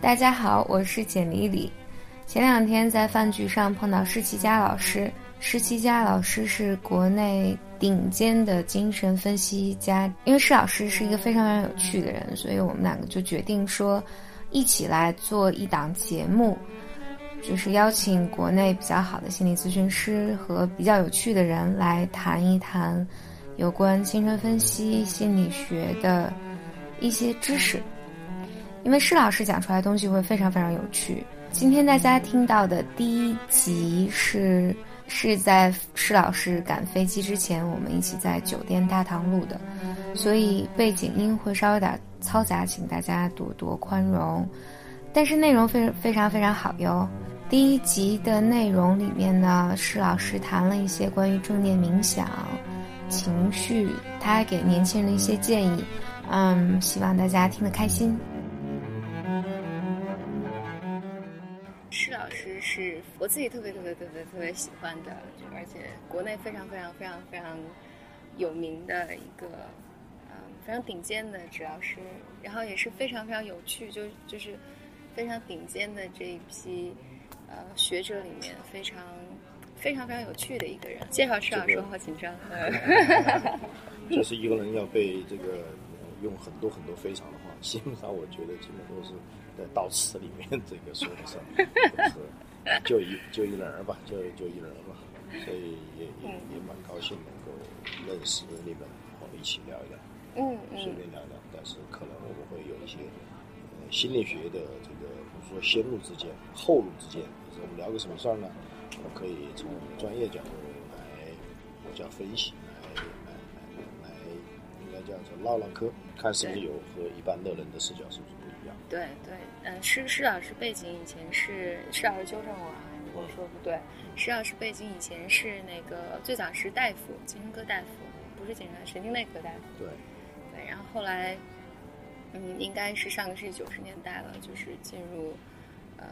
大家好，我是简丽丽。前两天在饭局上碰到施其佳老师，施其佳老师是国内顶尖的精神分析家。因为施老师是一个非常非常有趣的人，所以我们两个就决定说，一起来做一档节目，就是邀请国内比较好的心理咨询师和比较有趣的人来谈一谈有关精神分析心理学的一些知识。因为施老师讲出来的东西会非常非常有趣。今天大家听到的第一集是是在施老师赶飞机之前，我们一起在酒店大堂录的，所以背景音会稍微有点嘈杂，请大家多多宽容。但是内容非非常非常好哟。第一集的内容里面呢，施老师谈了一些关于正念冥想、情绪，他还给年轻人一些建议。嗯，希望大家听得开心。施老师是我自己特别特别特别特别喜欢的，而且国内非常非常非常非常有名的一个，嗯，非常顶尖的治疗师，然后也是非常非常有趣，就就是非常顶尖的这一批呃学者里面非常非常非常有趣的一个人。介绍施老师，我好紧张。这是一个人要被这个用很多很多非常的话，基本上我觉得基本都是。在悼词里面，这个说的是，就一就一人儿吧，就就一人儿吧，所以也也也蛮高兴能够认识你们，然后一起聊一聊，嗯嗯，随便聊聊。但是可能我们会有一些呃心理学的这个，比如说先路之间、后路之间，就是我们聊个什么事儿呢？我们可以从专业角度来叫分析，唠唠嗑，看是不是有和一般的人的视角是不是不一样。对对，嗯，施施老师背景以前是施老师纠正我啊，如果说不对，施老师背景以前是那个最早是大夫，精神科大夫，不是精神神经内科大夫。对，对，然后后来，嗯，应该是上个世纪九十年代了，就是进入，呃，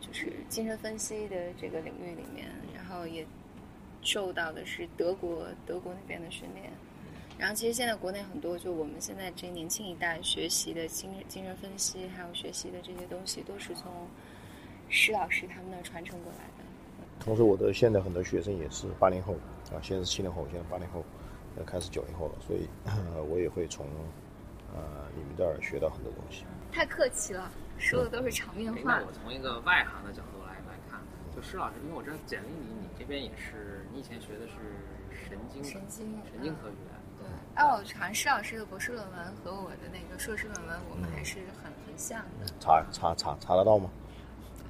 就是精神分析的这个领域里面，然后也受到的是德国德国那边的训练。然后其实现在国内很多，就我们现在这年轻一代学习的精精神分析，还有学习的这些东西，都是从施老师他们那传承过来的。同时，我的现在很多学生也是八零后啊，现在是七零后，现在八零后，要开始九零后了，所以我也会从呃你们这儿学到很多东西。太客气了，说的都是场面话。那我从一个外行的角度来来看，就施老师，因为我知道简历里你这边也是，你以前学的是神经神经神经科学。哎，我查施老师的博士论文和我的那个硕士论文，我们还是很很像的。查查查查得到吗？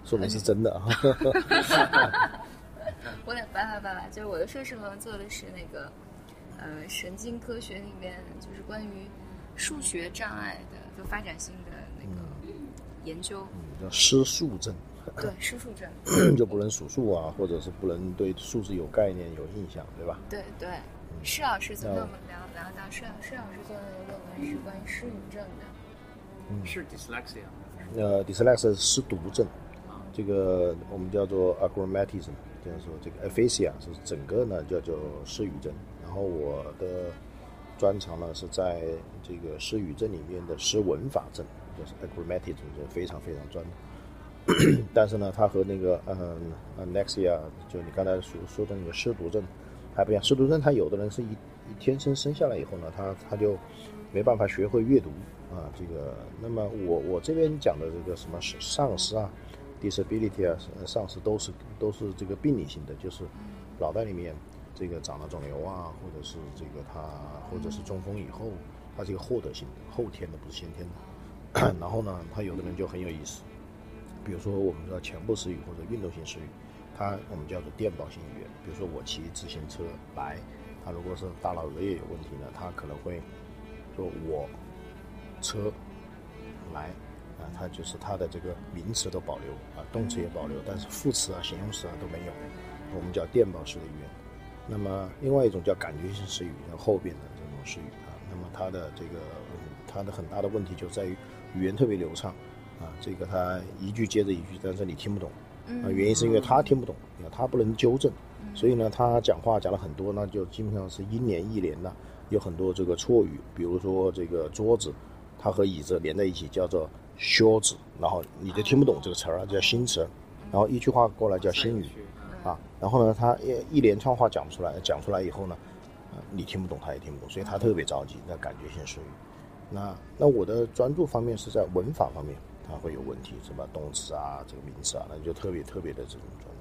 说明是真的啊！我得拜拜拜拜，就是我的硕士论文做的是那个，呃，神经科学里面就是关于数学障碍的，就发展性的那个研究。嗯叫失数症。对，失数症。就不能数数啊，或者是不能对数字有概念、有印象，对吧？对对。施老师昨天我们聊聊到施施老师做的那个论文是关于失语症的，嗯，是 dyslexia，呃，dyslexia 是失读症，这个我们叫做 agrammatism，就是说这个 aphasia 是整个呢叫做失语症。然后我的专长呢是在这个失语症里面的失文法症，就是 agrammatism，就非常非常专。但是呢，它和那个嗯 anexia，就你刚才所说的那个失读症。还不一样，失读症他有的人是一一天生生下来以后呢，他他就没办法学会阅读啊。这个，那么我我这边讲的这个什么丧失啊，disability 啊，丧失都是都是这个病理性的，就是脑袋里面这个长了肿瘤啊，或者是这个他或者是中风以后，他这个获得性的，后天的不是先天的。然后呢，他有的人就很有意思，比如说我们说前部失语或者运动性失语。它我们叫做电报性语言，比如说我骑自行车来，它如果是大脑额叶有问题呢，它可能会说我车来啊，它就是它的这个名词都保留啊，动词也保留，但是副词啊、形容词啊都没有，我们叫电报式的语言。那么另外一种叫感觉性失语，后边的这种失语啊，那么它的这个它的很大的问题就在于语言特别流畅啊，这个他一句接着一句，但是你听不懂。啊，原因是因为他听不懂，他不能纠正，所以呢，他讲话讲了很多，那就基本上是一年一年的，有很多这个错语，比如说这个桌子，它和椅子连在一起叫做靴子，然后你就听不懂这个词儿啊，叫新词，然后一句话过来叫新语啊，然后呢，他一一连串话讲不出来，讲出来以后呢，呃，你听不懂，他也听不懂，所以他特别着急，那感觉性失语。那那我的专注方面是在文法方面，它会有问题，什么动词啊，这个名词啊，那就特别特别的这种状态。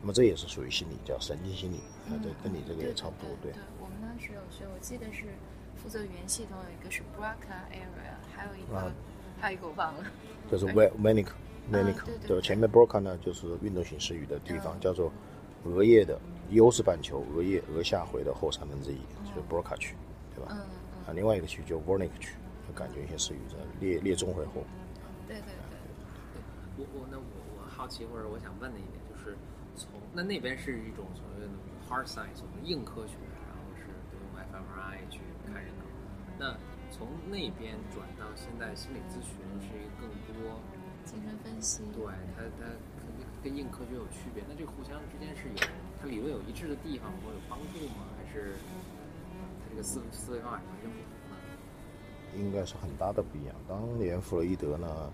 那么这也是属于心理，叫神经心理，啊，对跟你这个也差不多，对。我们当时有学，我记得是负责语言系统有一个是 Broca area，还有一个还有一个我忘了。就是 w m a n i c m a n i c 对，前面 Broca 呢就是运动型失语的地方，叫做额叶的优势半球额叶额下回的后三分之一，就是 Broca 区，对吧？嗯。啊，另外一个区就 Wernicke 区，感觉一些失语在列列中回后。我我那我我好奇或者我想问的一点就是，从那那边是一种所谓的 hard science，我们硬科学，然后是都用 fMRI 去看人脑。那从那边转到现在心理咨询是一个更多精神分析，对它它跟硬科学有区别。那这个互相之间是有它理论有一致的地方或有帮助吗？还是它这个？思思维方法完全不同呢，应该是很大的不一样。当年弗洛伊德呢，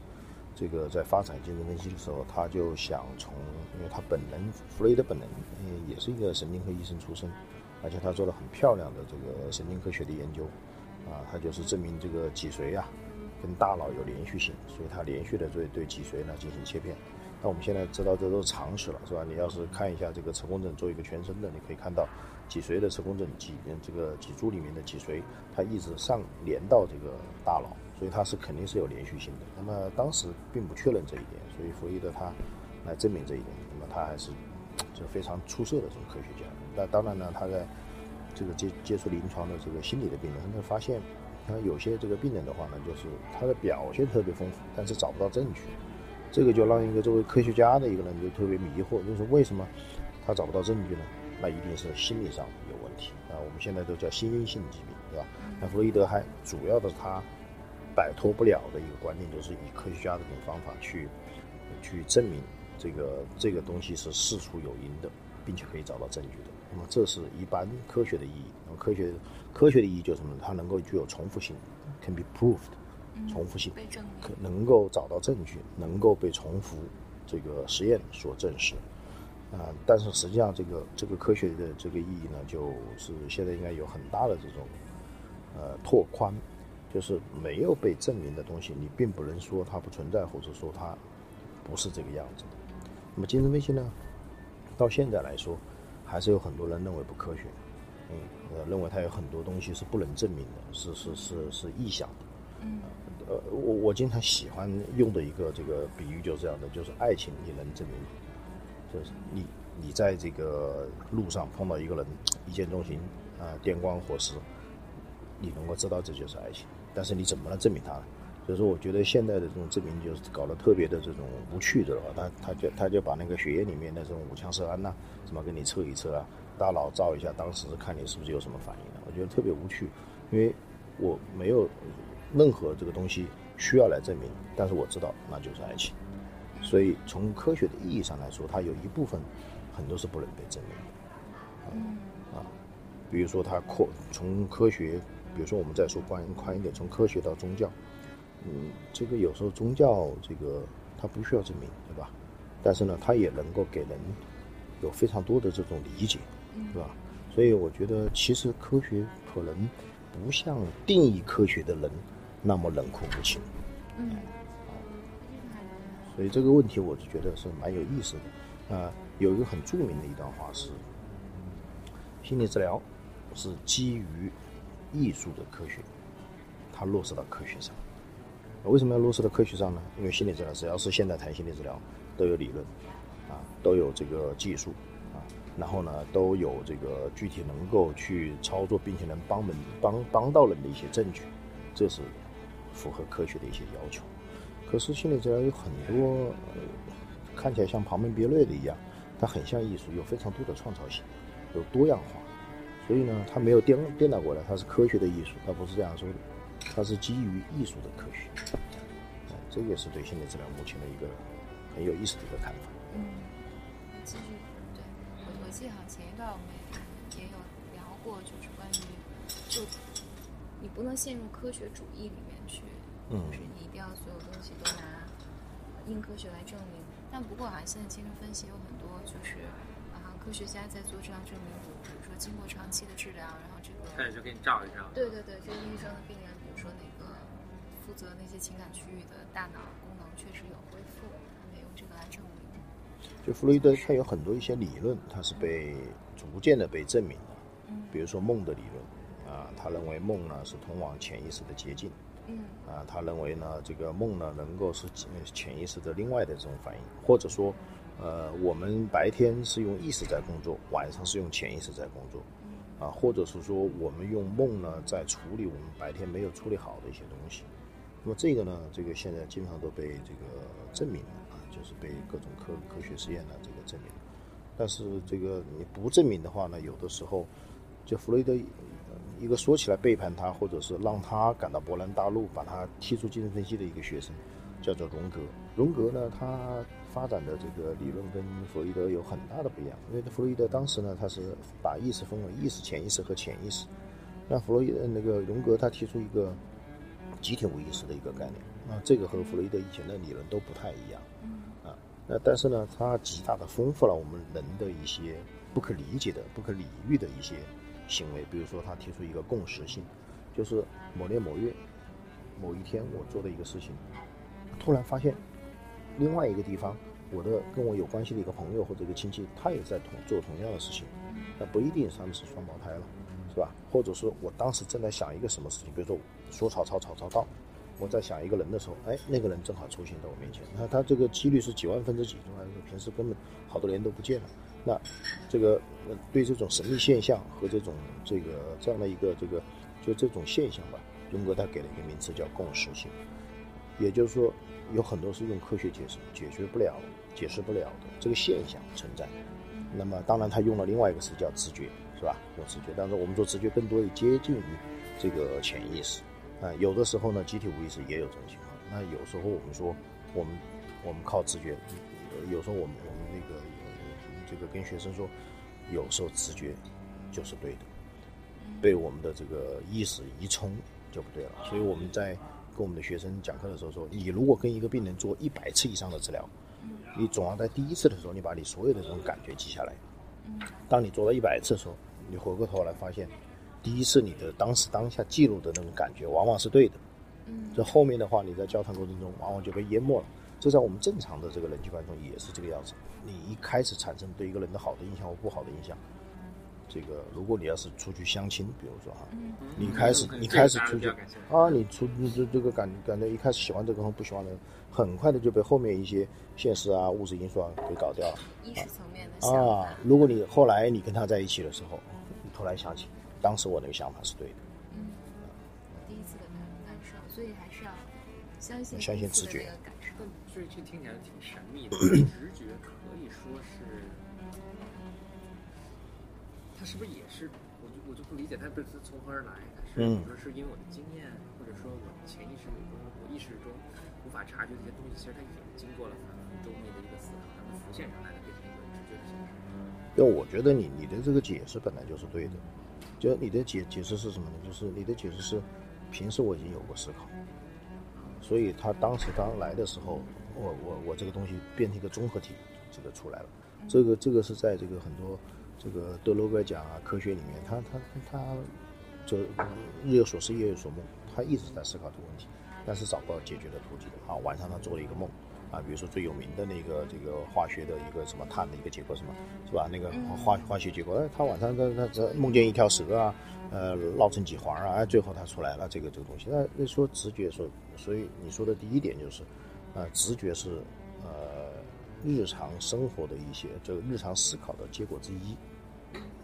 这个在发展精神分析的时候，他就想从，因为他本人弗洛伊德本人也是一个神经科医生出身，而且他做了很漂亮的这个神经科学的研究，啊，他就是证明这个脊髓啊跟大脑有连续性，所以他连续的对对脊髓呢进行切片。那我们现在知道这都是常识了，是吧？你要是看一下这个磁共振，做一个全身的，你可以看到。脊髓的磁共振，脊这个脊柱里面的脊髓，它一直上连到这个大脑，所以它是肯定是有连续性的。那么当时并不确认这一点，所以弗洛伊德他来证明这一点，那么他还是就非常出色的这种科学家。那当然呢，他在这个接接触临床的这个心理的病人，他发现他有些这个病人的话呢，就是他的表现特别丰富，但是找不到证据。这个就让一个作为科学家的一个人就特别迷惑，就是为什么他找不到证据呢？那一定是心理上有问题啊！我们现在都叫心因性疾病，对吧？那弗洛伊德还主要的他摆脱不了的一个观念，就是以科学家的这种方法去去证明这个这个东西是事出有因的，并且可以找到证据的。那么这是一般科学的意义。那么科学科学的意义就是什么？它能够具有重复性，can be proved，重复性，可能够找到证据，能够被重复这个实验所证实。啊，但是实际上，这个这个科学的这个意义呢，就是现在应该有很大的这种呃拓宽，就是没有被证明的东西，你并不能说它不存在，或者说它不是这个样子的。那么精神分析呢，到现在来说，还是有很多人认为不科学，嗯，呃，认为它有很多东西是不能证明的，是是是是臆想的。嗯，呃，我我经常喜欢用的一个这个比喻就是这样的，就是爱情你能证明？就是你，你在这个路上碰到一个人，一见钟情，啊，电光火石，你能够知道这就是爱情，但是你怎么能证明它呢？所以说，我觉得现在的这种证明就是搞得特别的这种无趣的话，他他就他就把那个血液里面的这种五羟色胺呐，什么给你测一测啊，大脑照一下，当时看你是不是有什么反应的，我觉得特别无趣，因为我没有任何这个东西需要来证明，但是我知道那就是爱情。所以，从科学的意义上来说，它有一部分很多是不能被证明的。啊，比如说它扩从科学，比如说我们再说宽宽一点，从科学到宗教，嗯，这个有时候宗教这个它不需要证明，对吧？但是呢，它也能够给人有非常多的这种理解，对吧？所以我觉得，其实科学可能不像定义科学的人那么冷酷无情。嗯。所以这个问题，我就觉得是蛮有意思的。啊，有一个很著名的一段话是：心理治疗是基于艺术的科学，它落实到科学上。为什么要落实到科学上呢？因为心理治疗只要是现代谈心理治疗，都有理论，啊，都有这个技术，啊，然后呢，都有这个具体能够去操作，并且能帮人帮帮到人的一些证据，这是符合科学的一些要求。可是心理治疗有很多，看起来像旁门别类的一样，它很像艺术，有非常多的创造性，有多样化，所以呢，它没有颠颠倒过来，它是科学的艺术，它不是这样说的，它是基于艺术的科学，这也是对心理治疗目前的一个很有意思的一个看法。嗯，继续，对我我记得好前一段我们也有聊过，就是关于就你不能陷入科学主义里面，嗯就是你一定要所有东西都拿硬科学来证明。但不过啊，现在精神分析有很多就是啊，科学家在做这样证明，比如说经过长期的治疗，然后这个开始就给你照一照。对对对，这个医生的病人，比如说那个负责那些情感区域的大脑功能确实有恢复，他们也用这个来证明。就弗洛伊德他有很多一些理论，他是被逐渐的被证明的，嗯比如说梦的理论啊，他认为梦呢是通往潜意识的捷径嗯啊，他认为呢这个梦呢能够是潜潜意识的另外的这种反应，或者说呃我们白天是用意识在工作，晚上是用潜意识在工作啊，或者是说我们用梦呢在处理我们白天没有处理好的一些东西。那么这个呢，这个现在经常都被这个证明了啊，就是被各种科科学实验呢这个证明了。但是这个你不证明的话呢，有的时候，就弗洛伊德呃一个说起来背叛他，或者是让他感到勃然大怒，把他踢出精神分析的一个学生，叫做荣格。荣格呢，他发展的这个理论跟弗洛伊德有很大的不一样，因为弗洛伊德当时呢，他是把意识分为意识、潜意识和潜意识。那弗洛伊德那个荣格他提出一个集体无意识的一个概念，那这个和弗洛伊德以前的理论都不太一样。啊，那但是呢，它极大的丰富了我们人的一些不可理解的、不可理喻的一些行为。比如说，他提出一个共识性，就是某年某月某一天我做的一个事情，突然发现另外一个地方，我的跟我有关系的一个朋友或者一个亲戚，他也在同做同样的事情，那不一定他们是双胞胎了，是吧？或者是我当时正在想一个什么事情，比如说说曹操，曹操到。我在想一个人的时候，哎，那个人正好出现在我面前，那他这个几率是几万分之几，对吧？平时根本好多年都不见了。那这个呃对这种神秘现象和这种这个这样的一个这个就这种现象吧，荣格他给了一个名词叫共识性，也就是说有很多是用科学解释解决不了、解释不了的这个现象存在。那么当然他用了另外一个词叫直觉，是吧？用直觉，但是我们说直觉更多的接近于这个潜意识。啊，有的时候呢，集体无意识也有这种情况。那有时候我们说，我们我们靠直觉，有时候我们我们那个这个跟学生说，有时候直觉就是对的，被我们的这个意识一冲就不对了。所以我们在跟我们的学生讲课的时候说，你如果跟一个病人做一百次以上的治疗，你总要在第一次的时候，你把你所有的这种感觉记下来。当你做到一百次的时候，你回过头来发现。第一次你的当时当下记录的那种感觉往往是对的，嗯这后面的话你在交谈过程中往往就被淹没了。这在我们正常的这个人际关系中也是这个样子。你一开始产生对一个人的好的印象或不好的印象，这个如果你要是出去相亲，比如说哈，你开始你开始出去啊，你出你这这个感感觉一开始喜欢这个和不喜欢的，很快的就被后面一些现实啊物质因素啊给搞掉了意识层面的想法，啊。如果你后来你跟他在一起的时候，你突然想起。当时我那个想法是对的，嗯，第一次的感感受，所以还是要相信相信直觉这这听起来挺神秘的，直觉可以说是，他是不是也是？我就我就不理解他这是从何而来？它是嗯比如说是因为我的经验，或者说我的潜意识中、我意识中无法察觉的一些东西，其实它已经经过了反复周密的一个思考，然后浮现上来的，变成一个直觉的形式。因为我觉得你你的这个解释本来就是对的，就你的解解释是什么呢？就是你的解释是，平时我已经有过思考，所以他当时刚来的时候，我我我这个东西变成一个综合体，这个出来了。这个这个是在这个很多这个德罗格奖啊科学里面，他他他就日有所思夜有所梦，他一直在思考这个问题，但是找不到解决的途径。啊，晚上他做了一个梦。啊，比如说最有名的那个这个化学的一个什么碳的一个结构什么，是吧？那个化化学结构，哎，他晚上他他他梦见一条蛇啊，呃，绕成几环啊，哎，最后他出来了这个这个东西。那那说直觉说，所以你说的第一点就是，呃，直觉是呃日常生活的一些这个日常思考的结果之一，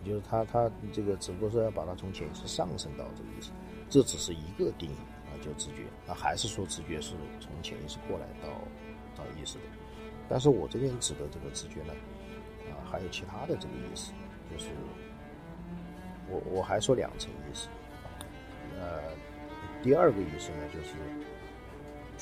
也就是他他这个只不过是要把它从潜意识上升到这个意思，这只是一个定义啊，叫直觉。那还是说直觉是从潜意识过来到。到意识的，但是我这边指的这个直觉呢，啊，还有其他的这个意思，就是我我还说两层意思，呃，第二个意思呢就是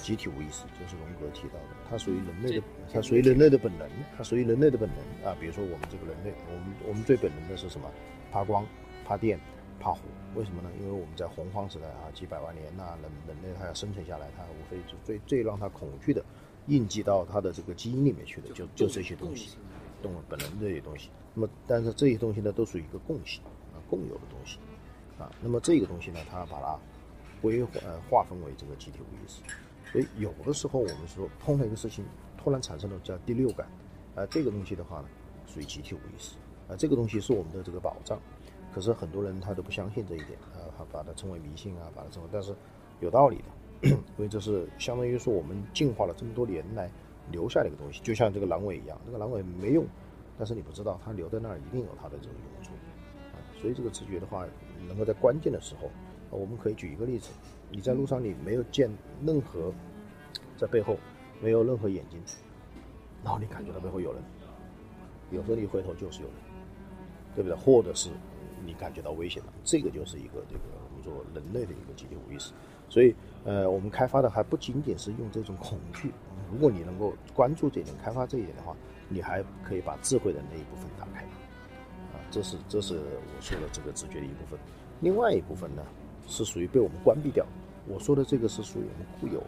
集体无意识，就是荣格提到的，它属于人类的，它属于人类的本能，它属于人类的本能啊。比如说我们这个人类，我们我们最本能的是什么？怕光、怕电、怕火。为什么呢？因为我们在洪荒时代啊，几百万年呐，人人类它要生存下来，它无非就最最让它恐惧的，印记到它的这个基因里面去的，就就这些东西，动物本能这些东西。那么，但是这些东西呢，都属于一个共性啊，共有的东西啊。那么这个东西呢，它把它归呃划分为这个集体无意识。所以有的时候我们说碰到一个事情，突然产生了叫第六感，啊，这个东西的话呢，属于集体无意识啊，这个东西是我们的这个保障。可是很多人他都不相信这一点啊，他把它称为迷信啊，把它称为，但是有道理的，因为这是相当于说我们进化了这么多年来留下的一个东西，就像这个阑尾一样，这个阑尾没用，但是你不知道它留在那儿一定有它的这个用处啊，所以这个直觉的话，能够在关键的时候，我们可以举一个例子，你在路上你没有见任何在背后没有任何眼睛，然后你感觉到背后有人，有时候你回头就是有人，对不对？或者是。你感觉到危险了，这个就是一个这个我们说人类的一个集体无意识，所以呃，我们开发的还不仅仅是用这种恐惧，如果你能够关注这点，开发这一点的话，你还可以把智慧的那一部分打开，啊，这是这是我说的这个直觉的一部分。另外一部分呢，是属于被我们关闭掉。我说的这个是属于我们固有，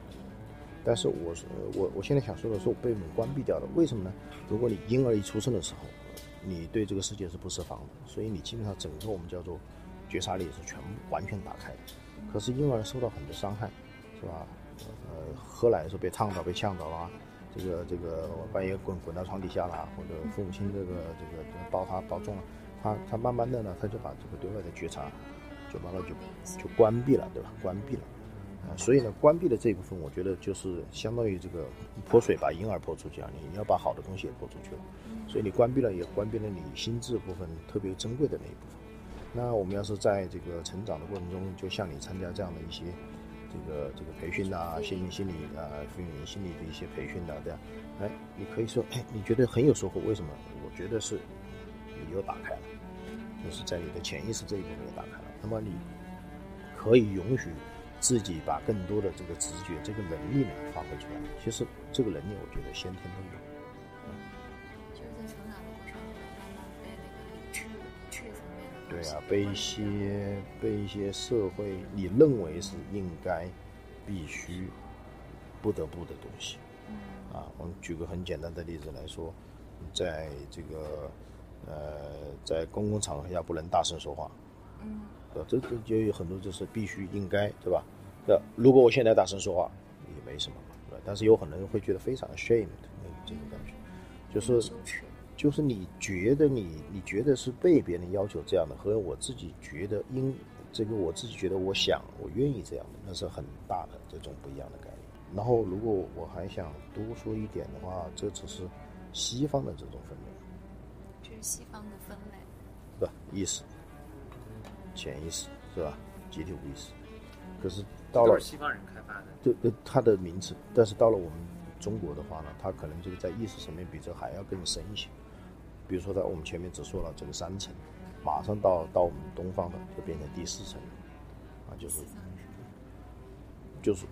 但是我我我现在想说的是我被我们关闭掉的。为什么呢？如果你婴儿一出生的时候。你对这个世界是不设防的，所以你基本上整个我们叫做觉察力是全部完全打开的。可是婴儿受到很多伤害，是吧？呃，喝奶的时候被烫到、被呛到了，这个这个半夜滚滚到床底下了，或者父母亲这个这个抱他抱重了，他他慢慢的呢，他就把这个对外的觉察就慢慢就就关闭了，对吧？关闭了。啊所以呢，关闭的这一部分，我觉得就是相当于这个泼水把婴儿泼出去啊，你你要把好的东西也泼出去了。所以你关闭了，也关闭了你心智部分特别珍贵的那一部分。那我们要是在这个成长的过程中，就像你参加这样的一些这个这个培训呐，心理心理啊，运营心理的一些培训呐，这样，哎，你可以说，哎，你觉得很有收获，为什么？我觉得是你又打开了，就是在你的潜意识这一部分又打开了。那么你可以允许。自己把更多的这个直觉、这个能力呢发挥出来。其实这个能力，我觉得先天都有。就是在成长的过程中，被那个对啊，被一些被一些社会你认为是应该、必须、不得不的东西。啊，我们举个很简单的例子来说，在这个呃，在公共场合下不能大声说话。嗯。对，这这就有很多就是必须应该，对吧？那如果我现在大声说话，也没什么，对吧？但是有很多人会觉得非常 ashamed 那这种感觉，就是就是你觉得你你觉得是被别人要求这样的，和我自己觉得应这个我自己觉得我想我愿意这样的，那是很大的这种不一样的概念。然后如果我还想多说一点的话，这只是西方的这种分类，这是西方的分类，对吧意识。潜意识是吧？集体无意识，可是到了西方人开发的，对对它的名词，但是到了我们中国的话呢，它可能就是在意识层面比这还要更深一些。比如说在我们前面只说了这个三层，马上到到我们东方的就变成第四层，啊，就是就是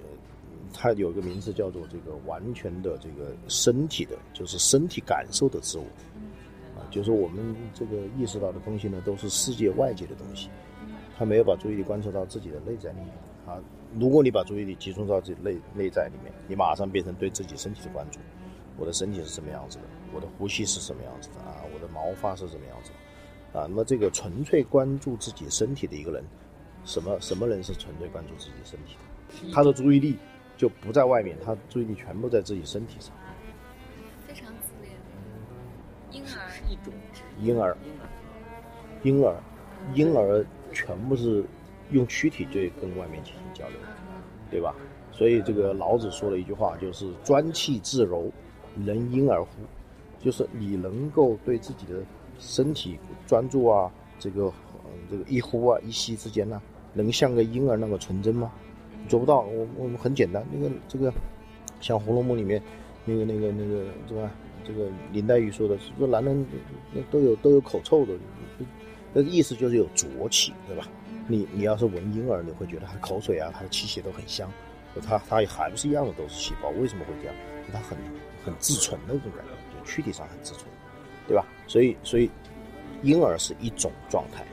呃，它有个名字叫做这个完全的这个身体的，就是身体感受的自我。就是我们这个意识到的东西呢，都是世界外界的东西，他没有把注意力观测到自己的内在里面啊。如果你把注意力集中到自己内内在里面，你马上变成对自己身体的关注。我的身体是什么样子的？我的呼吸是什么样子的啊？我的毛发是什么样子啊？那么这个纯粹关注自己身体的一个人，什么什么人是纯粹关注自己身体的？他的注意力就不在外面，他注意力全部在自己身体上。一种婴儿，婴儿，婴儿全部是用躯体去跟外面进行交流，对吧？所以这个老子说了一句话，就是“专气自柔，能婴儿乎？”就是你能够对自己的身体专注啊，这个这个一呼啊一吸之间呢，能像个婴儿那么纯真吗？做不到。我我们很简单，那个这个像《红楼梦》里面那个那个那个是吧？这个林黛玉说的，说男人那都有都有口臭的，那意思就是有浊气，对吧？你你要是闻婴儿，你会觉得他口水啊，他的气息都很香，他他还不是一样的都是细胞，为什么会这样？他很很自纯的那种感觉，就躯体上很自纯，对吧？所以所以婴儿是一种状态，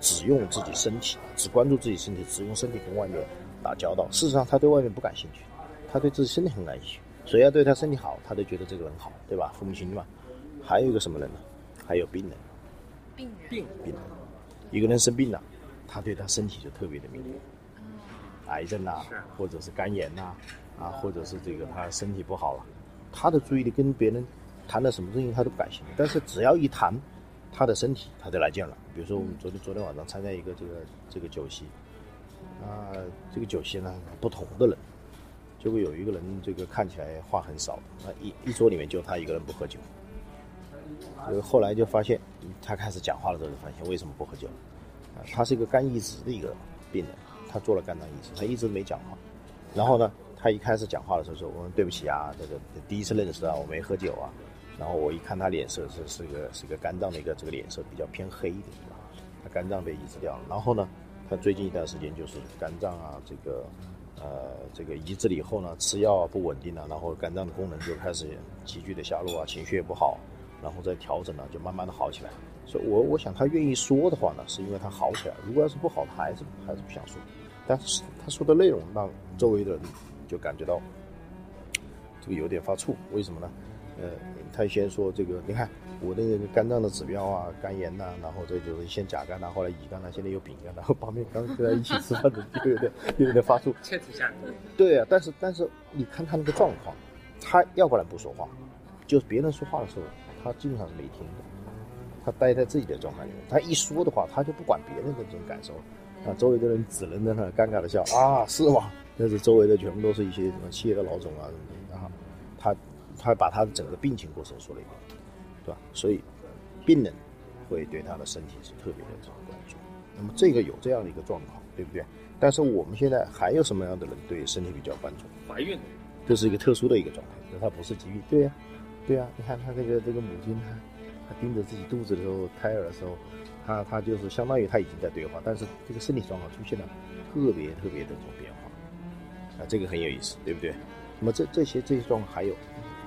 只用自己身体，只关注自己身体，只用身体跟外面打交道。事实上，他对外面不感兴趣，他对自己身体很感兴趣。谁要对他身体好，他都觉得这个人好，对吧？父母亲嘛。还有一个什么人呢？还有病人。病人。病病人。一个人生病了，他对他身体就特别的敏感。癌症呐，或者是肝炎呐，啊，或者是这个他身体不好了，他的注意力跟别人谈的什么事情他都不感兴趣。但是只要一谈他的身体，他就来劲了。比如说我们昨天昨天晚上参加一个这个这个酒席，啊，这个酒席呢不同的人。结果有一个人，这个看起来话很少，啊，一一桌里面就他一个人不喝酒。呃，后来就发现，他开始讲话的时候，就发现为什么不喝酒？啊，他是一个肝移植的一个病人，他做了肝脏移植，他一直没讲话。然后呢，他一开始讲话的时候说：“我说对不起啊，这个第一次认识啊，我没喝酒啊。”然后我一看他脸色是是个是一个肝脏的一个这个脸色比较偏黑的，他肝脏被移植掉了。然后呢，他最近一段时间就是肝脏啊这个。呃，这个移植了以后呢，吃药不稳定了，然后肝脏的功能就开始急剧的下落啊，情绪也不好，然后再调整呢，就慢慢的好起来。所以，我我想他愿意说的话呢，是因为他好起来。如果要是不好，他还是还是不想说。但是他说的内容让周围的人就感觉到这个有点发怵，为什么呢？呃，他先说这个，你看我的那个肝脏的指标啊，肝炎呐，然后这就是先甲肝呐，后来乙肝呐，现在又丙肝，然 后旁边刚跟他一起吃饭的就有点有点发怵。切题下对啊，但是但是你看他那个状况，他要不然不说话，就是别人说话的时候，他基本上是没听的，他待在自己的状态里面。他一说的话，他就不管别人的这种感受，啊，周围的人只能在那尴尬的笑啊，是吗？但是周围的全部都是一些什么企业的老总啊什么的，然后他。他把他的整个病情过程说了一遍，对吧？所以，病人会对他的身体是特别的这种关注。那么这个有这样的一个状况，对不对？但是我们现在还有什么样的人对身体比较关注？怀孕的人，这是一个特殊的一个状态，那他不是疾病。对呀，对呀。你看他这个这个母亲，她她盯着自己肚子的时候，胎儿的时候，她她就是相当于她已经在对话，但是这个身体状况出现了特别特别的这种变化，啊，这个很有意思，对不对？那么这这些这些状况还有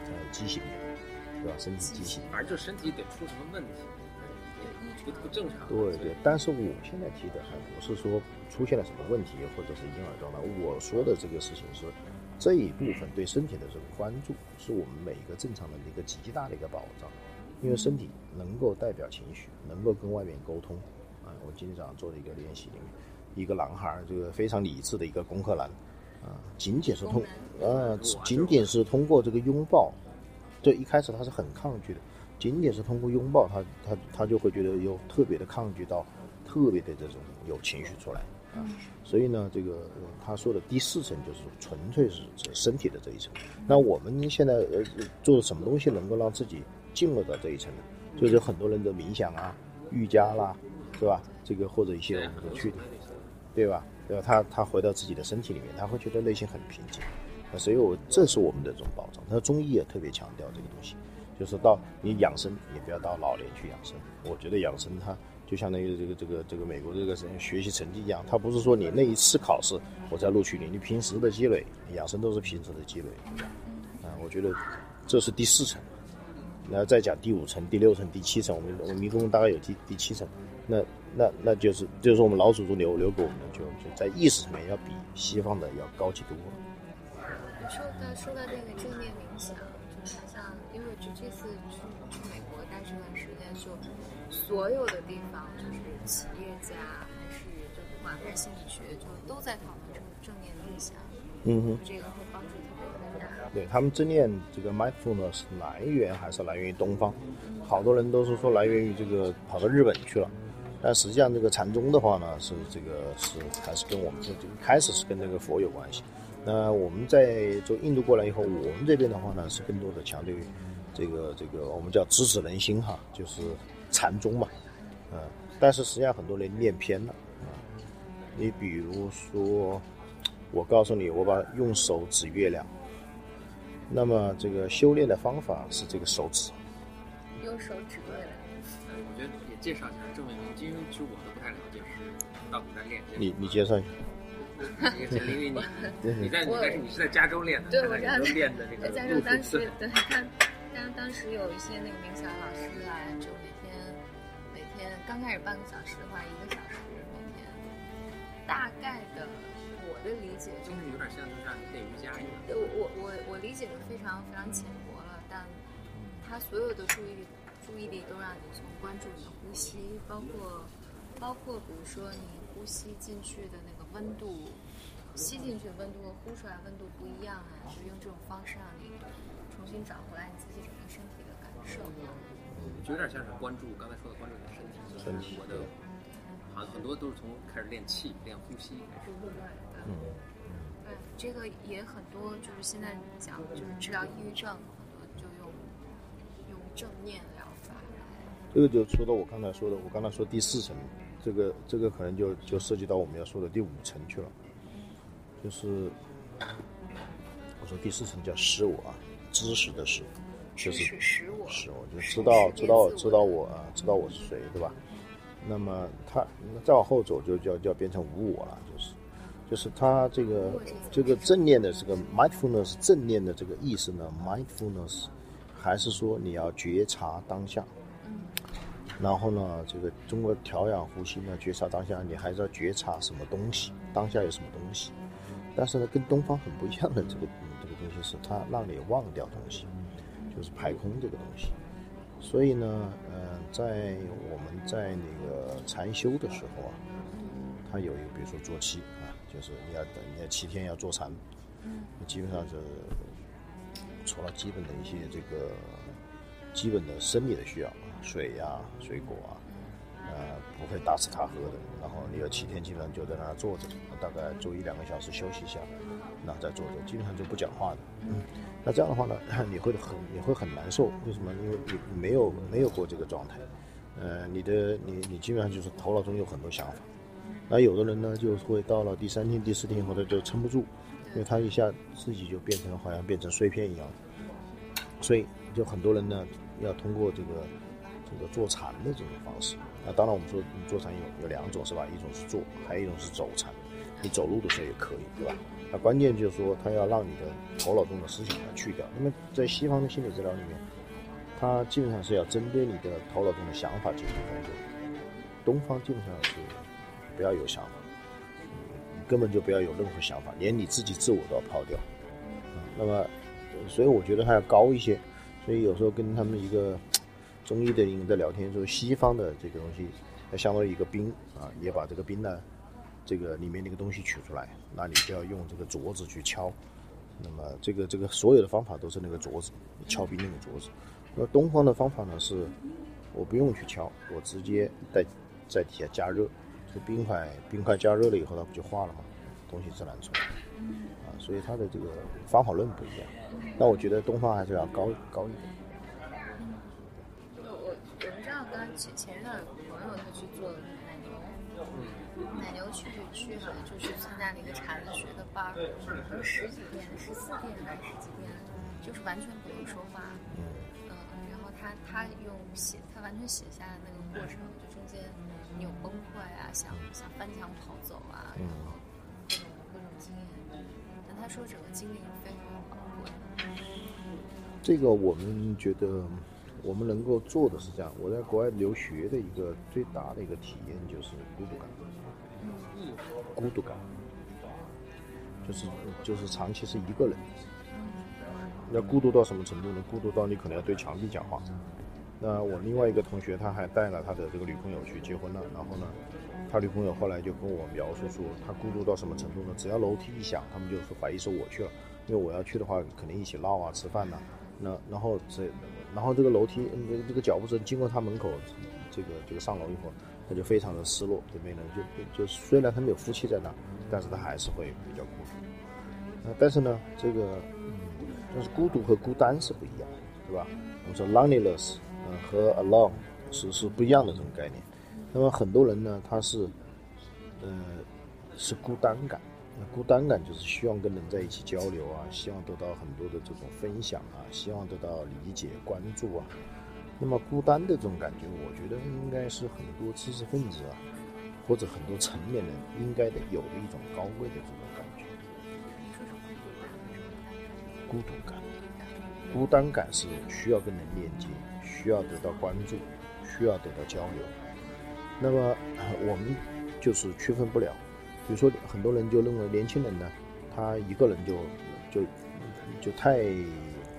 呃。畸形的，对吧？身体畸形，反正就身体得出什么问题，不不正常。对对，但是我现在提的还不是说出现了什么问题，或者是婴儿状态。我说的这个事情是这一部分对身体的这个关注，是我们每一个正常人的一个极大的一个保障。因为身体能够代表情绪，能够跟外面沟通。啊，我今天早上做了一个练习，里面一个男孩，这个非常理智的一个工科男，啊，仅仅是通，啊，仅仅是通过这个拥抱。对，一开始他是很抗拒的，仅仅是通过拥抱他，他他就会觉得有特别的抗拒到，特别的这种有情绪出来啊。所以呢，这个他说的第四层就是纯粹是指身体的这一层。那我们现在呃做什么东西能够让自己进入到这一层呢？就是很多人的冥想啊、瑜伽啦，是吧？这个或者一些我们的去，对吧？对吧？他他回到自己的身体里面，他会觉得内心很平静。啊，所以我这是我们的这种保障。那中医也特别强调这个东西，就是到你养生，你不要到老年去养生。我觉得养生它就相当于这个这个这个美国这个学习成绩一样，它不是说你那一次考试我在录取你，你平时的积累，养生都是平时的积累。啊，我觉得这是第四层，然后再讲第五层、第六层、第七层，我们我们迷宫大概有第第七层。那那那就是就是我们老祖宗留留给我们的，就就在意识层面要比西方的要高级多了。说到说到这个正面冥想，就好像因为这这次去去美国待这段时间，就所有的地方，就是企业家还是就不管是心理学，就都在讨论这个正面冥想。嗯哼，这个会帮助特别大。对他们正念这个 mindfulness 来源还是来源于东方，好多人都是说来源于这个跑到日本去了，但实际上这个禅宗的话呢，是这个是还是跟我们这就开始是跟这个佛有关系。那我们在从印度过来以后，我们这边的话呢，是更多的强调于这个这个我们叫直指人心哈，就是禅宗嘛，嗯，但是实际上很多人念偏了啊。你比如说，我告诉你，我把用手指月亮，那么这个修炼的方法是这个手指，用手指月亮。我觉得也介绍一下正面冥因为其实我都不太了解是到底在练。你你介绍一下。因为你你在但是你是在加州练的，对，我加州练的 那个。加州当时对他，当当时有一些那个冥想老师来，就每天每天刚开始半个小时的话，一个小时每天，大概的我的理解就就是是有点像就像练瑜伽一样。我我我我理解的非常非常浅薄了，但他所有的注意力注意力都让你从关注你的呼吸，包括包括比如说你呼吸进去的那个温度，吸进去的温度和呼出来温度不一样啊，就用这种方式让你重新找回来你自己整个身体的感受。就有点像是关注刚才说的关注你的身体，我的好像很多都是从开始练气、练呼吸开始。对对嗯，对，这个也很多，就是现在讲就是治疗抑郁症，很多就用用正念疗法来。这个就说到我刚才说的，我刚才说第四层，这个这个可能就就涉及到我们要说的第五层去了，就是我说第四层叫识我啊，知识的识，就是识我，是，我就识知道知道知道我啊，知道我是谁，对吧？那么他那再往后走就就就要变成无我了，就是就是他这个这个正念的这个 mindfulness 正念的这个意思呢，mindfulness 还是说你要觉察当下，嗯然后呢，这个中国调养呼吸呢，觉察当下，你还是要觉察什么东西，当下有什么东西。但是呢，跟东方很不一样的这个、这个东西是，它让你忘掉东西，就是排空这个东西。所以呢，呃，在我们在那个禅修的时候啊，它有一个，比如说坐七啊，就是你要等你要七天要做禅，基本上是除了基本的一些这个基本的生理的需要，水呀、水果啊，呃，不会大吃大喝的。然后你有七天基本上就在那坐着，大概坐一两个小时休息一下，然后再坐着，基本上就不讲话的。嗯，那这样的话呢，你会很你会很难受，为什么？因为你没有没有过这个状态，呃，你的你你基本上就是头脑中有很多想法。那有的人呢，就会到了第三天、第四天或者就撑不住，因为他一下自己就变成好像变成碎片一样，所以就很多人呢要通过这个这个坐禅的这种方式。那当然我们说你坐禅有有两种是吧？一种是坐，还有一种是走禅。你走路的时候也可以，对吧？那关键就是说，它要让你的头脑中的思想要去掉。那么在西方的心理治疗里面，它基本上是要针对你的头脑中的想法进行工作。东方基本上是不要有想法，你根本就不要有任何想法，连你自己自我都要抛掉。嗯，那么，所以我觉得它要高一些。所以有时候跟他们一个中医的人在聊天说，西方的这个东西，它相当于一个冰啊，也把这个冰呢，这个里面那个东西取出来，那你就要用这个镯子去敲。那么这个这个所有的方法都是那个镯子，敲冰那个镯子。那东方的方法呢是，我不用去敲，我直接在在底下加热，这冰块冰块加热了以后，它不就化了吗？东西自然出来。啊，所以它的这个方法论不一样。那我觉得东方还是要高高一点。我我我前前一段朋友他去做奶牛，奶牛去去好像就是参加了一个禅学的班儿，有十几天，十四天还是十几天，就是完全不用说话。嗯嗯，然后他他用写，他完全写下来那个过程，就中间你有崩溃啊，想想翻墙跑走啊，然后各种各种经验。但他说整个经历非常宝贵。这个我们觉得，我们能够做的是这样。我在国外留学的一个最大的一个体验就是孤独感，孤独感，就是就是长期是一个人。要孤独到什么程度呢？孤独到你可能要对墙壁讲话。那我另外一个同学他还带了他的这个女朋友去结婚了，然后呢，他女朋友后来就跟我描述说，他孤独到什么程度呢？只要楼梯一响，他们就是怀疑是我去了，因为我要去的话，肯定一起闹啊、吃饭呐、那然后这，然后这个楼梯，这个这个脚步声经过他门口，这个这个上楼以后，他就非常的失落，这边呢就就虽然他们有夫妻在那，但是他还是会比较孤独。呃，但是呢，这个嗯，但是孤独和孤单是不一样的，对吧？我们说 loneliness，嗯、和 alone 是是不一样的这种概念。那么很多人呢，他是，呃，是孤单感。那孤单感就是希望跟人在一起交流啊，希望得到很多的这种分享啊，希望得到理解、关注啊。那么孤单的这种感觉，我觉得应该是很多知识分子啊，或者很多成年人应该的有的一种高贵的这种感觉。孤独感，孤单感是需要跟人连接，需要得到关注，需要得到交流。那么我们就是区分不了，比如说很多人就认为年轻人呢，他一个人就就就太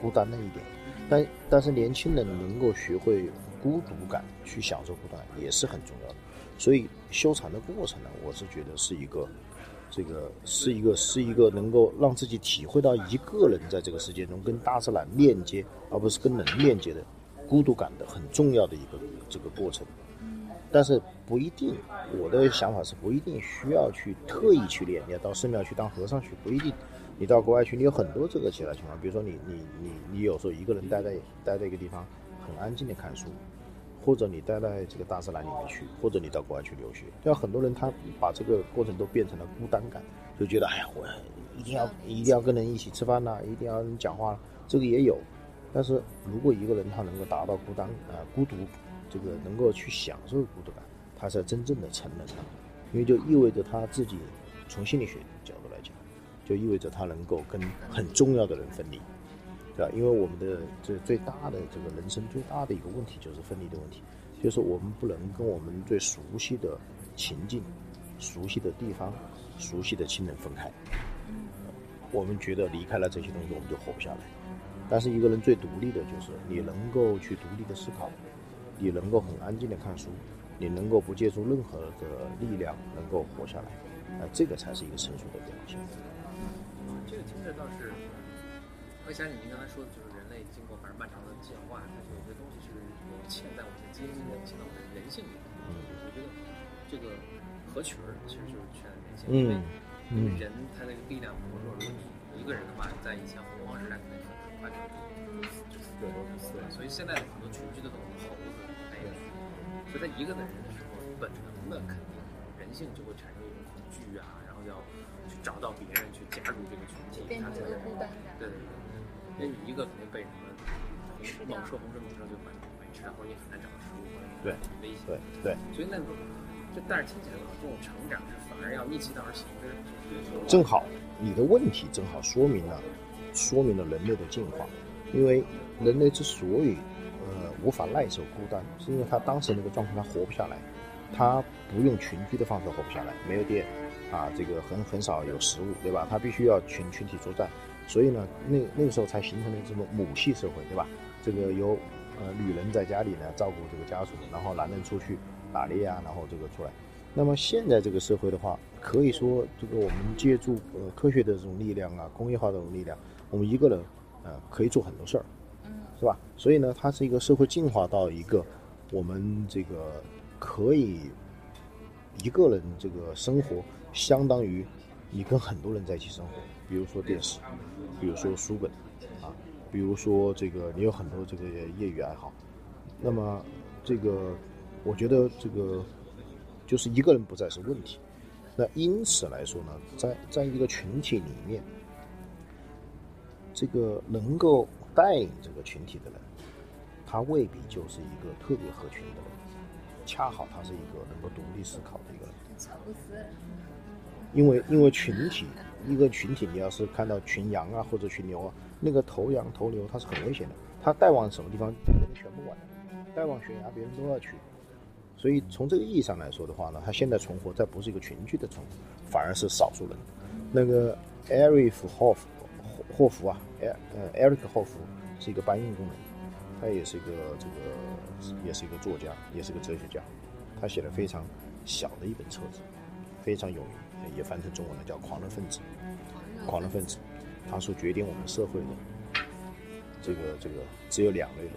孤单了一点，但但是年轻人能够学会孤独感，去享受孤单也是很重要的。所以修禅的过程呢，我是觉得是一个。这个是一个是一个能够让自己体会到一个人在这个世界中跟大自然链接，而不是跟人链接的孤独感的很重要的一个这个过程。但是不一定，我的想法是不一定需要去特意去练，你要到寺庙去当和尚去，不一定。你到国外去，你有很多这个其他情况，比如说你你你你有时候一个人待在待在一个地方，很安静的看书。或者你待在这个大自然里面去，或者你到国外去留学，像很多人他把这个过程都变成了孤单感，就觉得哎呀，我一定要一定要跟人一起吃饭呐，一定要讲话，这个也有。但是如果一个人他能够达到孤单啊孤独，这个能够去享受孤独感，他才真正的成了他，因为就意味着他自己从心理学角度来讲，就意味着他能够跟很重要的人分离。对吧？因为我们的这最大的这个人生最大的一个问题就是分离的问题，就是我们不能跟我们最熟悉的情境、熟悉的地方、熟悉的亲人分开。我们觉得离开了这些东西，我们就活不下来。但是一个人最独立的就是你能够去独立的思考，你能够很安静的看书，你能够不借助任何的力量能够活下来，啊，这个才是一个成熟的表现。这个听着倒是。我想起您刚才说的，就是人类经过反正漫长的进化，它有些东西是有潜在我们的基因里，潜在我们的人性里。嗯，我觉得这个合群儿其实就是全人性，因为因为人他那个力量不说，如果你一个人的话，在以前洪荒时代可能很快就就死了，所以现在很多群居的动物，猴子、还有，所以在一个的人的时候，本能的肯定人性就会产生一种恐惧啊，然后要去找到别人去加入这个群体，变成一个孤单感。对对对。因为你一个肯定被什么猛兽、洪水猛兽就把把你吃掉，或者你很难找到食物，或者对危险。对对。所以那种，这但是听起来这种成长是反而要逆其道而行之。正好你的问题正好说明了，说明了人类的进化。因为人类之所以呃无法耐受孤单，是因为他当时那个状态他活不下来，他不用群居的方式活不下来，没有电啊，这个很很少有食物，对吧？他必须要群群体作战。所以呢，那那个时候才形成了这种母系社会，对吧？这个由呃女人在家里呢照顾这个家属，然后男人出去打猎啊，然后这个出来。那么现在这个社会的话，可以说这个我们借助呃科学的这种力量啊，工业化的这种力量，我们一个人呃可以做很多事儿，是吧？所以呢，它是一个社会进化到一个我们这个可以一个人这个生活，相当于你跟很多人在一起生活。比如说电视，比如说书本，啊，比如说这个你有很多这个业余爱好，那么这个我觉得这个就是一个人不再是问题。那因此来说呢，在在一个群体里面，这个能够带领这个群体的人，他未必就是一个特别合群的人，恰好他是一个能够独立思考的一个人。因为因为群体。一个群体，你要是看到群羊啊或者群牛啊，那个头羊头牛它是很危险的，它带往什么地方，别人全不管，带往悬崖别人都要去。所以从这个意义上来说的话呢，它现在存活，在不是一个群居的存活，反而是少数人。那个艾瑞夫霍夫霍夫啊，艾呃艾瑞克霍夫是一个搬运工人，他也是一个这个也是一个作家，也是个哲学家，他写了非常小的一本册子，非常有名。也翻成中文了，叫狂热分子。狂热分子，他说决定我们社会的这个这个只有两类人，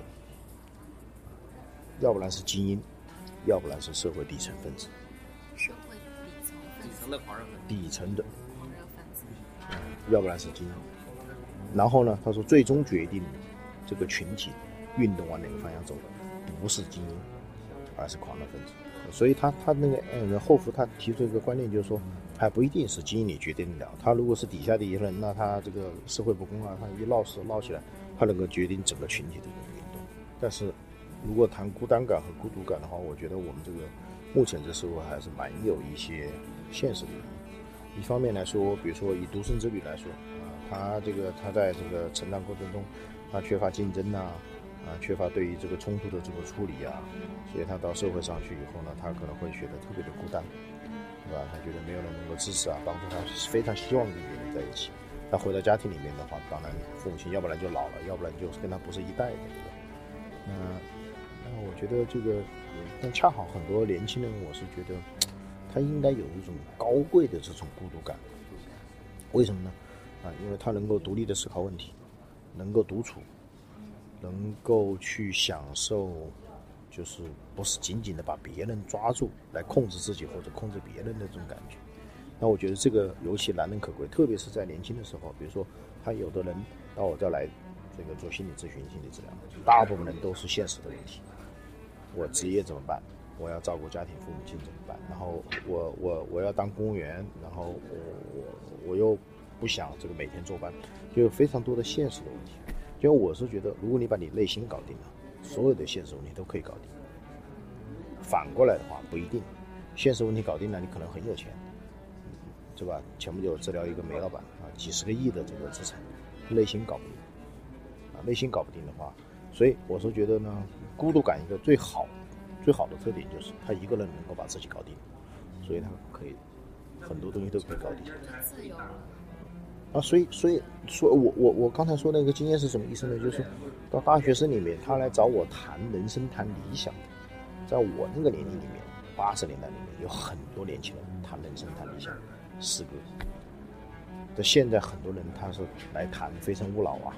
要不然是精英，要不然是社会底层分子。社会底层底层的狂热分子。底层的狂热分子。要不然是精英。然后呢，他说最终决定这个群体运动往哪个方向走的，不是精英，而是狂热分子。所以他他那个嗯后福他提出一个观念，就是说。还不一定是精英里决定得了，他如果是底下的一些人，那他这个社会不公啊，他一闹事闹起来，他能够决定整个群体的一个运动。但是，如果谈孤单感和孤独感的话，我觉得我们这个目前这社会还是蛮有一些现实的原因。一方面来说，比如说以独生子女来说，他这个他在这个成长过程中，他缺乏竞争呐，啊，缺乏对于这个冲突的这个处理啊，所以他到社会上去以后呢，他可能会觉得特别的孤单。对吧？他觉得没有人能够支持啊，帮助他，非常希望跟别人在一起。那回到家庭里面的话，当然父母亲要不然就老了，要不然就是跟他不是一代的，对吧？那那我觉得这个，但恰好很多年轻人，我是觉得他应该有一种高贵的这种孤独感。为什么呢？啊，因为他能够独立的思考问题，能够独处，能够去享受，就是不是仅仅的把别人抓住来控制自己或者控制别人的这种感觉。那我觉得这个尤其难能可贵，特别是在年轻的时候，比如说他有的人到我这来，这个做心理咨询、心理治疗，大部分人都是现实的问题。我职业怎么办？我要照顾家庭，父母亲怎么办？然后我我我要当公务员，然后我我我又不想这个每天坐班，就有非常多的现实的问题。就我是觉得，如果你把你内心搞定了，所有的现实问题都可以搞定。反过来的话不一定，现实问题搞定了，你可能很有钱。是吧？前不久治疗一个煤老板啊，几十个亿的这个资产，内心搞不定啊，内心搞不定的话，所以我是觉得呢，孤独感一个最好、最好的特点就是他一个人能够把自己搞定，所以他可以很多东西都可以搞定。自由啊，所以所以说我我我刚才说那个经验是什么意思呢？就是到大学生里面，他来找我谈人生、谈理想的，在我那个年龄里面，八十年代里面有很多年轻人谈人生、谈理想。四个，在现在很多人他是来谈非诚勿扰啊，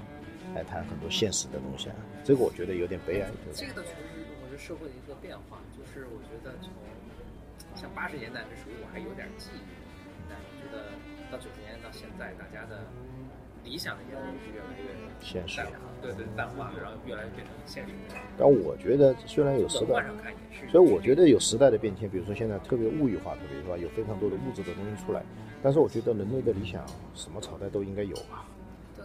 来谈很多现实的东西啊，这个我觉得有点悲哀。这个确实是我觉得社会的一个变化，就是我觉得从像八十年代的时候我还有点记忆，但我觉得到九十年代到现在，大家的理想的样子是越来越现实，对对淡化，然后越来越变成现实。但我觉得虽然有时代，所以我觉得有时代的变迁，比如说现在特别物欲化，特别是吧，有非常多的物质的东西出来。但是我觉得人类的理想，什么朝代都应该有啊，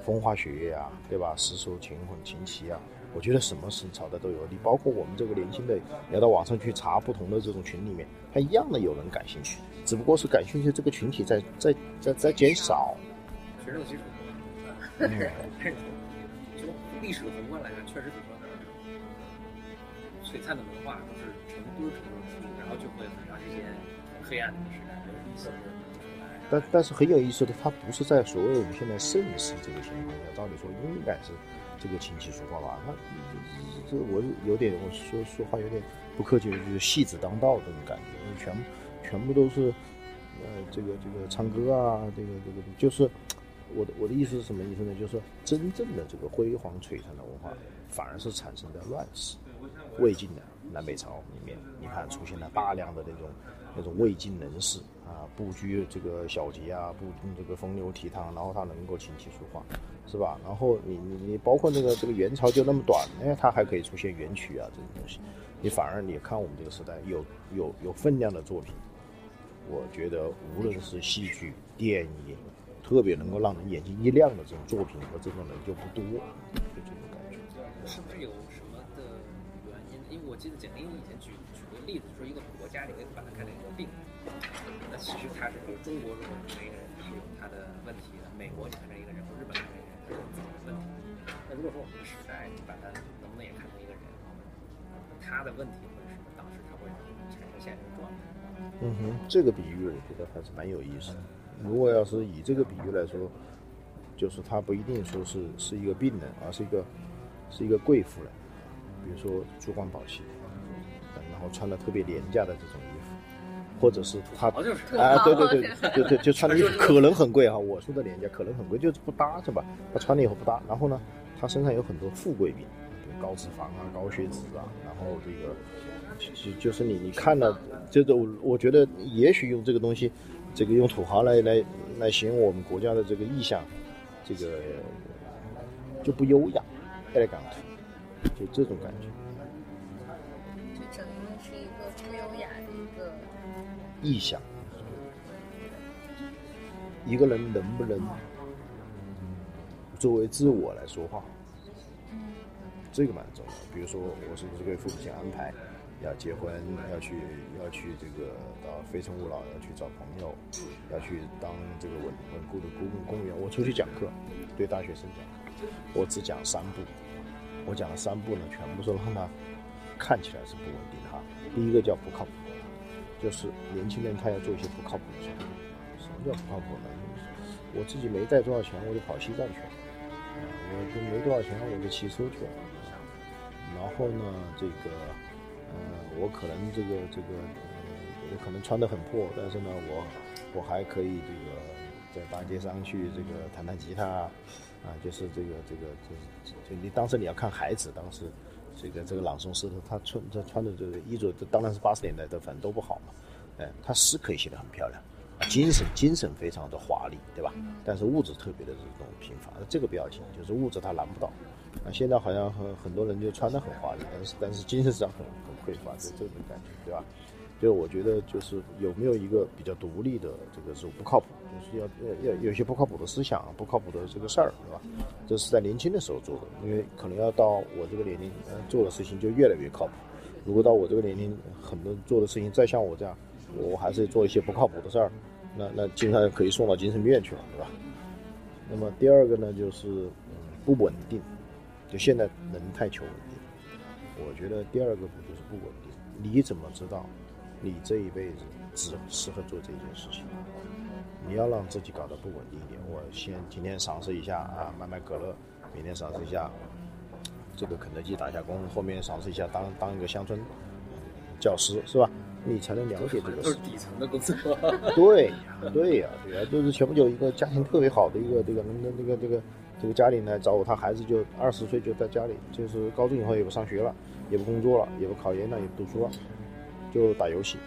风花雪月啊，对吧？诗书情婚琴棋啊，我觉得什么是朝代都有。你包括我们这个年轻的，你要到网上去查不同的这种群里面，它一样的有人感兴趣，只不过是感兴趣这个群体在在在在减少。群众基础。嗯，从历史宏观来看，确实比如说璀璨的文化都是成堆成堆出然后就会很长时间黑暗的时代，有意思。但但是很有意思的，它不是在所谓我们现在盛世这个情况下，照理说应该是这个琴棋书画吧？它这我有点我说说话有点不客气的，就是戏子当道这种感觉，全全部都是呃这个这个唱歌啊，这个这个就是我的我的意思是什么意思呢？就是真正的这个辉煌璀璨的文化，反而是产生在乱世。魏晋的南北朝里面，你看出现了大量的那种那种魏晋人士。啊，不拘这个小节啊，不这个风流倜傥，然后他能够琴棋书画，是吧？然后你你你包括那个这个元朝就那么短，哎，他还可以出现元曲啊这种东西，你反而你看我们这个时代有有有分量的作品，我觉得无论是戏剧、电影，特别能够让人眼睛一亮的这种作品和这种人就不多，就这种感觉。是不是有什么的原因？因为我记得简历以前举举个例子，说一个国家里面把它看成一个病。那其实他是说中国如果是一个人是有他的问题的，美国你看成一个人，或日本看成一个人，他有自己的问题。那如果说我们的时代，你把他能不能也看成一个人？他的问题或者什么，当时他会产生现实状态。嗯哼，这个比喻我觉得还是蛮有意思的。如果要是以这个比喻来说，就是他不一定说是是一个病人，而是一个是一个贵妇人，比如说珠光宝气，然后穿的特别廉价的这种衣服。或者是他啊，对对对对对，就穿的衣服可能很贵哈。我说的廉价可能很贵，就是不搭是吧？他穿了以后不搭，然后呢，他身上有很多富贵病，高脂肪啊、高血脂啊，然后这个就就是你你看了，这种我觉得也许用这个东西，这个用土豪来来来形容我们国家的这个意象，这个就不优雅，elegant，就这种感觉。这整个是一个优雅的一个意象，一个人能不能作为自我来说话，这个蛮重要。比如说，我是不是给父母亲安排要结婚，要去要去这个到非诚勿扰，要去找朋友，要去当这个稳稳固的公公务员。我出去讲课，对大学生讲课，我只讲三步。我讲的三步呢，全部是让他看起来是不稳定的哈。第一个叫不靠谱。就是年轻人他要做一些不靠谱的事。什么叫不靠谱呢？我自己没带多少钱，我就跑西藏去了。我就没多少钱，我就骑车去了。然后呢，这个，呃，我可能这个这个，呃，我可能穿得很破，但是呢，我我还可以这个在大街上去这个弹弹吉他，啊，就是这个这个就是就你当时你要看孩子，当时这个这个朗诵诗的，他穿他穿的这个衣着，这当然是八十年代的，反正都不好嘛。哎，他诗可以写得很漂亮。精神精神非常的华丽，对吧？但是物质特别的这种贫乏，这个不要紧，就是物质他拦不到。啊，现在好像很很多人就穿的很华丽，但是但是精神上很很匮乏，就这种感觉，对吧？就我觉得就是有没有一个比较独立的这个是不靠谱，就是要要要有些不靠谱的思想，不靠谱的这个事儿，对吧？这是在年轻的时候做的，因为可能要到我这个年龄，呃，做的事情就越来越靠谱。如果到我这个年龄，很多做的事情再像我这样。我还是做一些不靠谱的事儿，那那经常可以送到精神病院去了，对吧？那么第二个呢，就是嗯不稳定，就现在人太求稳定。我觉得第二个不就是不稳定？你怎么知道你这一辈子只适合做这件事情？你要让自己搞得不稳定一点。我先今天尝试一下啊，卖卖可乐；明天尝试一下这个肯德基打下工；后面尝试一下当当一个乡村教师，是吧？你才能了解这个都是底层的工作。对，对呀，对呀，就是前不久一个家庭特别好的一个这个那那个这个这个家里来找我，他孩子就二十岁就在家里，就是高中以后也不上学了，也不工作了，也不考研了，也不读书了，就打游戏。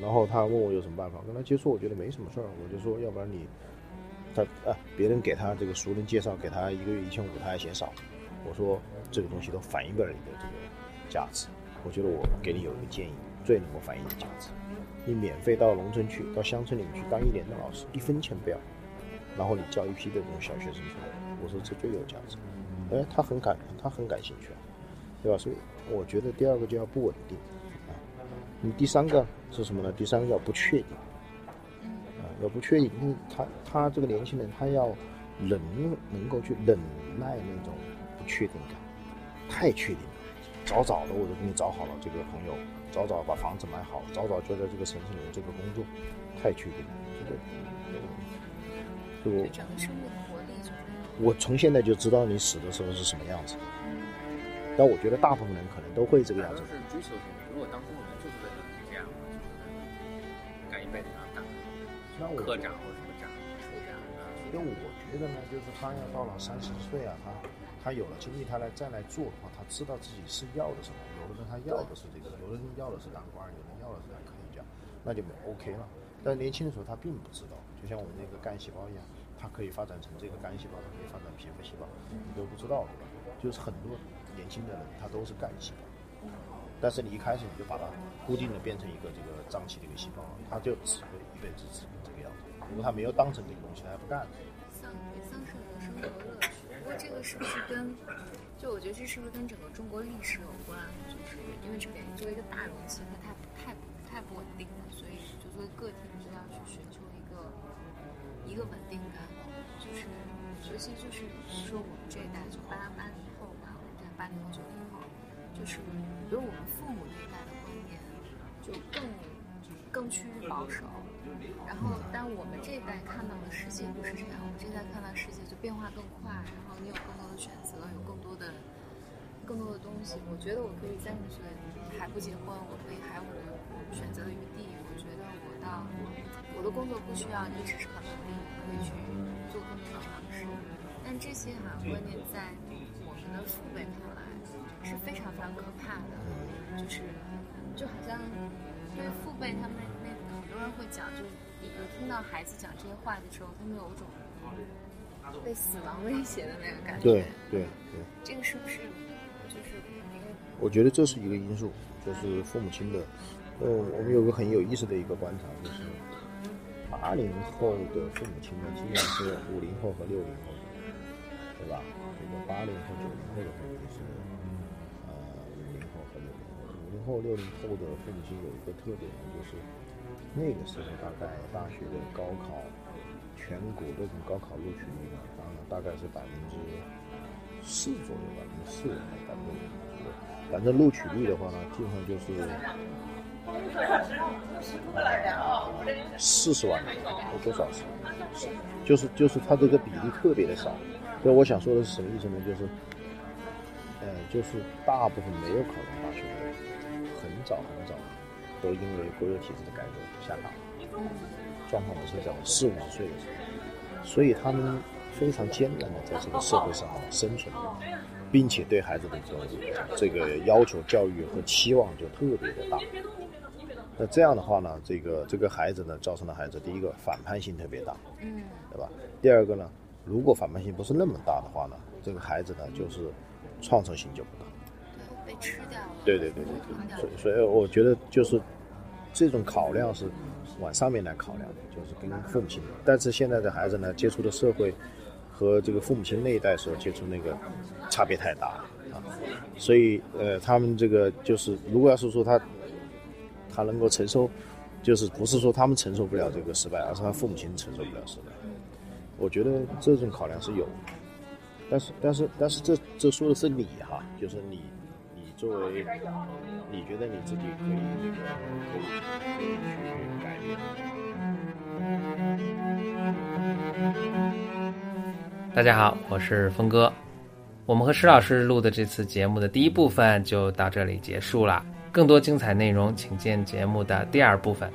然后他问我有什么办法，跟他接触，我觉得没什么事儿，我就说要不然你，他啊，别人给他这个熟人介绍，给他一个月一千五，他还嫌少。我说这个东西都反映不了你的这个价值，我觉得我给你有一个建议。最能够反映你的价值，你免费到农村去，到乡村里面去当一年的老师，一分钱不要，然后你教一批的这种小学生出来，我说这最有价值。哎，他很感，他很感兴趣，对吧？所以我觉得第二个就要不稳定啊。你第三个是什么呢？第三个叫不确定啊，要不确定，因为他他这个年轻人他要能能够去忍耐那种不确定感，太确定了。早早的我就给你找好了这个朋友。早早把房子买好，早早就在这个城市里面这个工作，太确定，这个，就整个生命活力就。我从现在就知道你死的时候是什么样子，但我觉得大部分人可能都会这个样子。是追求什么？如果当初我们就是为了这样就是干一辈子当科长或者什么长、处长啊。因为我觉得呢，就是他要到了三十岁啊，他他有了精力，他来再来做的话，他知道自己是要的什么。有的人他要的是这个，有的人要的是当官，有人要的是当科学家，那就没 OK 了。但年轻的时候他并不知道，就像我们那个干细胞一样，它可以发展成这个干细胞，它可以发展皮肤细胞，你都不知道，对吧？就是很多年轻的人他都是干细胞，但是你一开始你就把它固定的变成一个这个脏器的一个细胞，他就只会一辈子只能这个样子。如果他没有当成这个东西，他还不干。丧丧失了生活乐趣。不过这个是不是跟？就我觉得这是不是跟整个中国历史有关？就是因为这边作为一个大容器，它太太太不稳定了，所以就作为个体你就要去寻求一个一个稳定感。是尤其就是比如说我们这一代就八八零后吧，我们这八零后九零后，就是比如我们父母那一代的观念就更更趋于保守。然后，但我们这一代看到的世界不是这样，我们这一代看到世界就变化更快，然后你有更多的选择，有更多的。更多的东西，我觉得我可以三十岁还不结婚，我可以还有我的选择的余地。我觉得我到我的工作不需要你只是很稳定，我可以去做更多的尝试。但这些哈观念在我们的父辈看来是非常非常可怕的，就是就好像对父辈他们那很多人会讲，就你听到孩子讲这些话的时候，他们有一种被死亡威胁的那个感觉。对对对，这个是不是就是？我觉得这是一个因素，就是父母亲的。呃，我们有个很有意思的一个观察，就是八零后的父母亲呢，基本上是五零后和六零后，对吧？这个八零后、九零后的父母是呃五零后和六零后。五零后、六零后的父母亲有一个特点呢，就是那个时候大概大学的高考，全国的这种高考录取率呢，当然大概是百分之四左右，百分之四还是百分之五左右。反正录取率的话呢，基本上就是四十万有多少次？就是就是他这个比例特别的少。所以我想说的是什么意思呢？就是，呃，就是大部分没有考上大学的人，很早很早都因为国有体制的改革下岗，状况不是在，四五十岁的时候，所以他们非常艰难的在这个社会上生存，并且对孩子的这个这个要求、教育和期望就特别的大。那这样的话呢，这个这个孩子呢，造成的孩子第一个反叛性特别大，嗯对吧？第二个呢，如果反叛性不是那么大的话呢，这个孩子呢就是创造性就不大。对，被吃掉了。对对对对对，所以所以我觉得就是这种考量是往上面来考量的，就是跟父母亲。但是现在的孩子呢，接触的社会和这个父母亲那一代所接触那个差别太大了啊，所以呃，他们这个就是如果要是说他他能够承受，就是不是说他们承受不了这个失败，而是他父母亲承受不了失败。我觉得这种考量是有，但是但是但是这这说的是你哈，就是你你作为你觉得你自己可以那个可以可以去改变。大家好，我是峰哥。我们和施老师录的这次节目的第一部分就到这里结束了，更多精彩内容请见节目的第二部分。